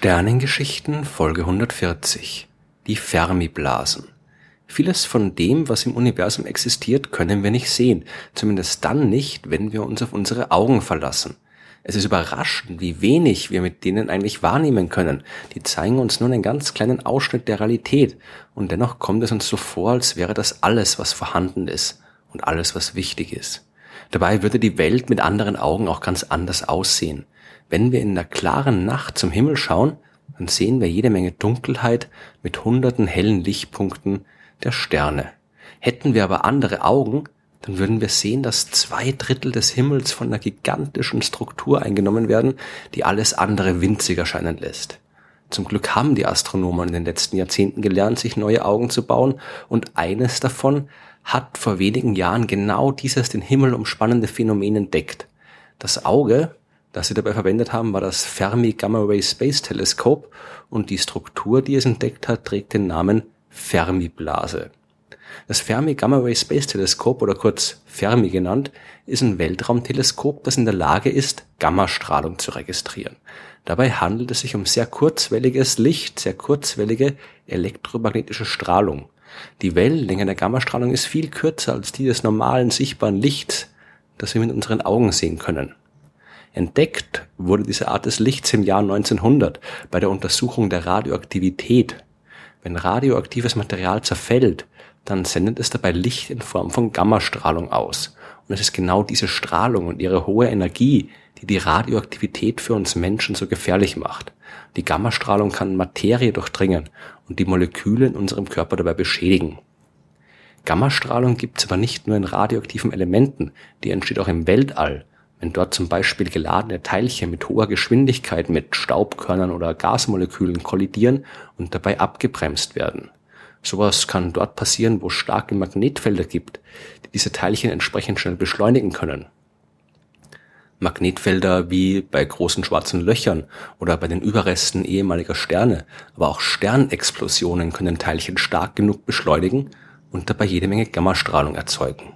Sternengeschichten Folge 140 Die Fermiblasen Vieles von dem, was im Universum existiert, können wir nicht sehen, zumindest dann nicht, wenn wir uns auf unsere Augen verlassen. Es ist überraschend, wie wenig wir mit denen eigentlich wahrnehmen können. Die zeigen uns nur einen ganz kleinen Ausschnitt der Realität, und dennoch kommt es uns so vor, als wäre das alles, was vorhanden ist und alles, was wichtig ist. Dabei würde die Welt mit anderen Augen auch ganz anders aussehen. Wenn wir in der klaren Nacht zum Himmel schauen, dann sehen wir jede Menge Dunkelheit mit hunderten hellen Lichtpunkten der Sterne. Hätten wir aber andere Augen, dann würden wir sehen, dass zwei Drittel des Himmels von einer gigantischen Struktur eingenommen werden, die alles andere winzig erscheinen lässt. Zum Glück haben die Astronomen in den letzten Jahrzehnten gelernt, sich neue Augen zu bauen, und eines davon hat vor wenigen Jahren genau dieses den Himmel umspannende Phänomen entdeckt. Das Auge das sie dabei verwendet haben, war das Fermi Gamma Ray Space Telescope und die Struktur, die es entdeckt hat, trägt den Namen Fermi-Blase. Das Fermi Gamma Ray Space Telescope oder kurz Fermi genannt, ist ein Weltraumteleskop, das in der Lage ist, Gammastrahlung zu registrieren. Dabei handelt es sich um sehr kurzwelliges Licht, sehr kurzwellige elektromagnetische Strahlung. Die Wellenlänge der Gammastrahlung ist viel kürzer als die des normalen sichtbaren Lichts, das wir mit unseren Augen sehen können. Entdeckt wurde diese Art des Lichts im Jahr 1900 bei der Untersuchung der Radioaktivität. Wenn radioaktives Material zerfällt, dann sendet es dabei Licht in Form von Gammastrahlung aus. Und es ist genau diese Strahlung und ihre hohe Energie, die die Radioaktivität für uns Menschen so gefährlich macht. Die Gammastrahlung kann Materie durchdringen und die Moleküle in unserem Körper dabei beschädigen. Gammastrahlung gibt es aber nicht nur in radioaktiven Elementen, die entsteht auch im Weltall wenn dort zum Beispiel geladene Teilchen mit hoher Geschwindigkeit mit Staubkörnern oder Gasmolekülen kollidieren und dabei abgebremst werden. Sowas kann dort passieren, wo es starke Magnetfelder gibt, die diese Teilchen entsprechend schnell beschleunigen können. Magnetfelder wie bei großen schwarzen Löchern oder bei den Überresten ehemaliger Sterne, aber auch Sternexplosionen können Teilchen stark genug beschleunigen und dabei jede Menge Gammastrahlung erzeugen.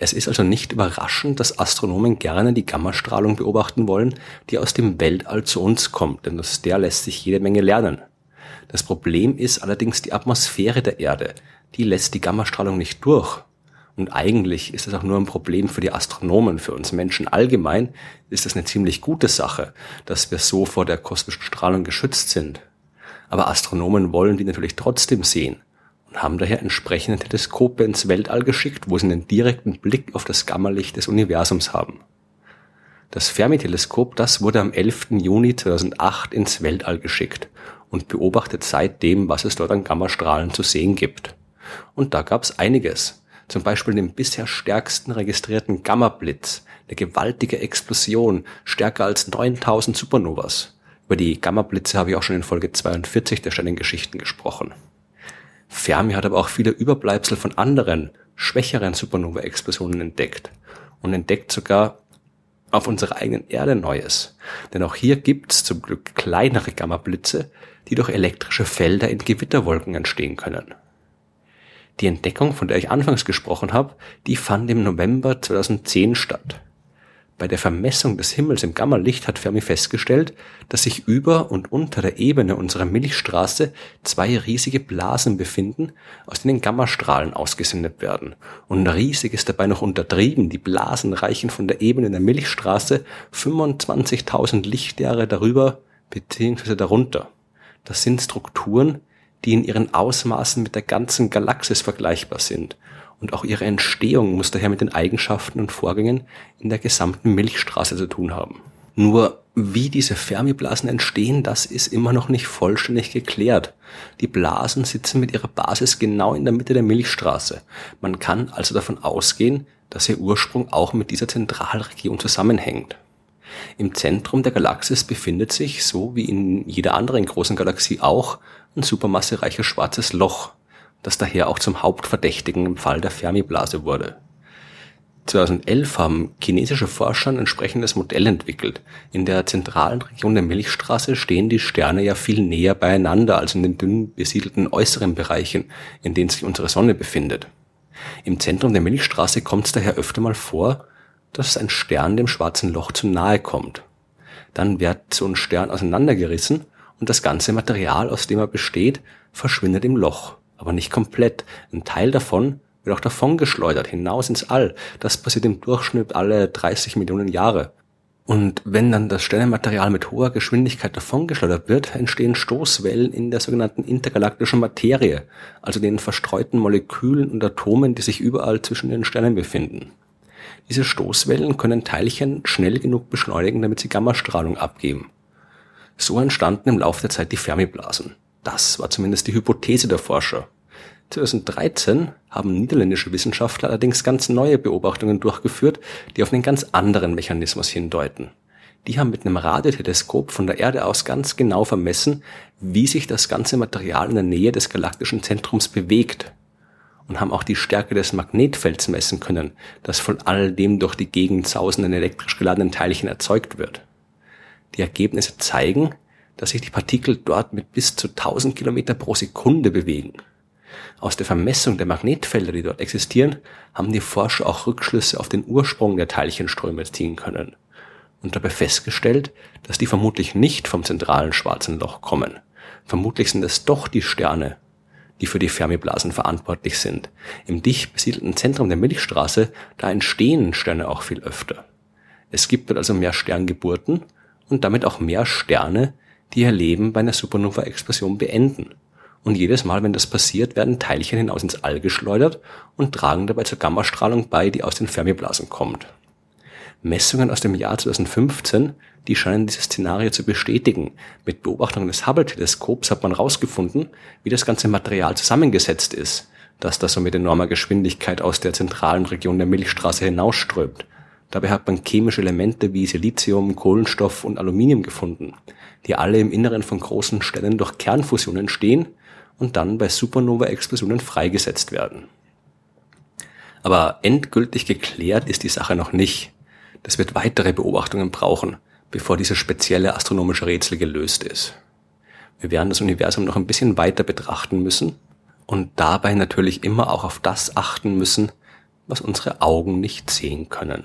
Es ist also nicht überraschend, dass Astronomen gerne die Gammastrahlung beobachten wollen, die aus dem Weltall zu uns kommt, denn aus der lässt sich jede Menge lernen. Das Problem ist allerdings die Atmosphäre der Erde. Die lässt die Gammastrahlung nicht durch. Und eigentlich ist es auch nur ein Problem für die Astronomen, für uns Menschen allgemein ist es eine ziemlich gute Sache, dass wir so vor der kosmischen Strahlung geschützt sind. Aber Astronomen wollen die natürlich trotzdem sehen und haben daher entsprechende Teleskope ins Weltall geschickt, wo sie einen direkten Blick auf das Gammalicht des Universums haben. Das Fermi-Teleskop, das wurde am 11. Juni 2008 ins Weltall geschickt und beobachtet seitdem, was es dort an Gammastrahlen zu sehen gibt. Und da gab es einiges. Zum Beispiel den bisher stärksten registrierten Gamma-Blitz, eine gewaltige Explosion, stärker als 9000 Supernovas. Über die Gamma-Blitze habe ich auch schon in Folge 42 der Sternengeschichten gesprochen. Fermi hat aber auch viele Überbleibsel von anderen, schwächeren Supernova-Explosionen entdeckt und entdeckt sogar auf unserer eigenen Erde Neues. Denn auch hier gibt's zum Glück kleinere Gammablitze, die durch elektrische Felder in Gewitterwolken entstehen können. Die Entdeckung, von der ich anfangs gesprochen habe, die fand im November 2010 statt. Bei der Vermessung des Himmels im Gammalicht hat Fermi festgestellt, dass sich über und unter der Ebene unserer Milchstraße zwei riesige Blasen befinden, aus denen Gammastrahlen ausgesendet werden. Und riesig ist dabei noch untertrieben. Die Blasen reichen von der Ebene der Milchstraße 25.000 Lichtjahre darüber bzw. darunter. Das sind Strukturen, die in ihren Ausmaßen mit der ganzen Galaxis vergleichbar sind und auch ihre Entstehung muss daher mit den Eigenschaften und Vorgängen in der gesamten Milchstraße zu tun haben. Nur wie diese Fermiblasen entstehen, das ist immer noch nicht vollständig geklärt. Die Blasen sitzen mit ihrer Basis genau in der Mitte der Milchstraße. Man kann also davon ausgehen, dass ihr Ursprung auch mit dieser Zentralregion zusammenhängt. Im Zentrum der Galaxis befindet sich, so wie in jeder anderen großen Galaxie auch, ein supermassereiches schwarzes Loch, das daher auch zum Hauptverdächtigen im Fall der Fermi-Blase wurde. 2011 haben chinesische Forscher ein entsprechendes Modell entwickelt. In der zentralen Region der Milchstraße stehen die Sterne ja viel näher beieinander als in den dünn besiedelten äußeren Bereichen, in denen sich unsere Sonne befindet. Im Zentrum der Milchstraße kommt es daher öfter mal vor, dass ein Stern dem schwarzen Loch zu nahe kommt. Dann wird so ein Stern auseinandergerissen und das ganze Material, aus dem er besteht, verschwindet im Loch. Aber nicht komplett. Ein Teil davon wird auch davongeschleudert, hinaus ins All. Das passiert im Durchschnitt alle 30 Millionen Jahre. Und wenn dann das Sternenmaterial mit hoher Geschwindigkeit davongeschleudert wird, entstehen Stoßwellen in der sogenannten intergalaktischen Materie, also den verstreuten Molekülen und Atomen, die sich überall zwischen den Sternen befinden. Diese Stoßwellen können Teilchen schnell genug beschleunigen, damit sie Gammastrahlung abgeben. So entstanden im Laufe der Zeit die Fermiblasen. Das war zumindest die Hypothese der Forscher. 2013 haben niederländische Wissenschaftler allerdings ganz neue Beobachtungen durchgeführt, die auf einen ganz anderen Mechanismus hindeuten. Die haben mit einem Radioteleskop von der Erde aus ganz genau vermessen, wie sich das ganze Material in der Nähe des galaktischen Zentrums bewegt und haben auch die Stärke des Magnetfelds messen können, das von all dem durch die Gegend sausenden elektrisch geladenen Teilchen erzeugt wird. Die Ergebnisse zeigen, dass sich die Partikel dort mit bis zu 1000 Kilometer pro Sekunde bewegen. Aus der Vermessung der Magnetfelder, die dort existieren, haben die Forscher auch Rückschlüsse auf den Ursprung der Teilchenströme ziehen können und dabei festgestellt, dass die vermutlich nicht vom zentralen schwarzen Loch kommen. Vermutlich sind es doch die Sterne, die für die Fermiblasen verantwortlich sind. Im dicht besiedelten Zentrum der Milchstraße, da entstehen Sterne auch viel öfter. Es gibt dort also mehr Sterngeburten und damit auch mehr Sterne, die ihr Leben bei einer Supernova-Explosion beenden. Und jedes Mal, wenn das passiert, werden Teilchen hinaus ins All geschleudert und tragen dabei zur Gammastrahlung bei, die aus den Fermiblasen kommt. Messungen aus dem Jahr 2015, die scheinen dieses Szenario zu bestätigen. Mit Beobachtungen des Hubble-Teleskops hat man herausgefunden, wie das ganze Material zusammengesetzt ist, das da so mit enormer Geschwindigkeit aus der zentralen Region der Milchstraße hinausströmt. Dabei hat man chemische Elemente wie Silizium, Kohlenstoff und Aluminium gefunden, die alle im Inneren von großen Sternen durch Kernfusion entstehen und dann bei Supernova-Explosionen freigesetzt werden. Aber endgültig geklärt ist die Sache noch nicht. Das wird weitere Beobachtungen brauchen, bevor dieses spezielle astronomische Rätsel gelöst ist. Wir werden das Universum noch ein bisschen weiter betrachten müssen und dabei natürlich immer auch auf das achten müssen, was unsere Augen nicht sehen können.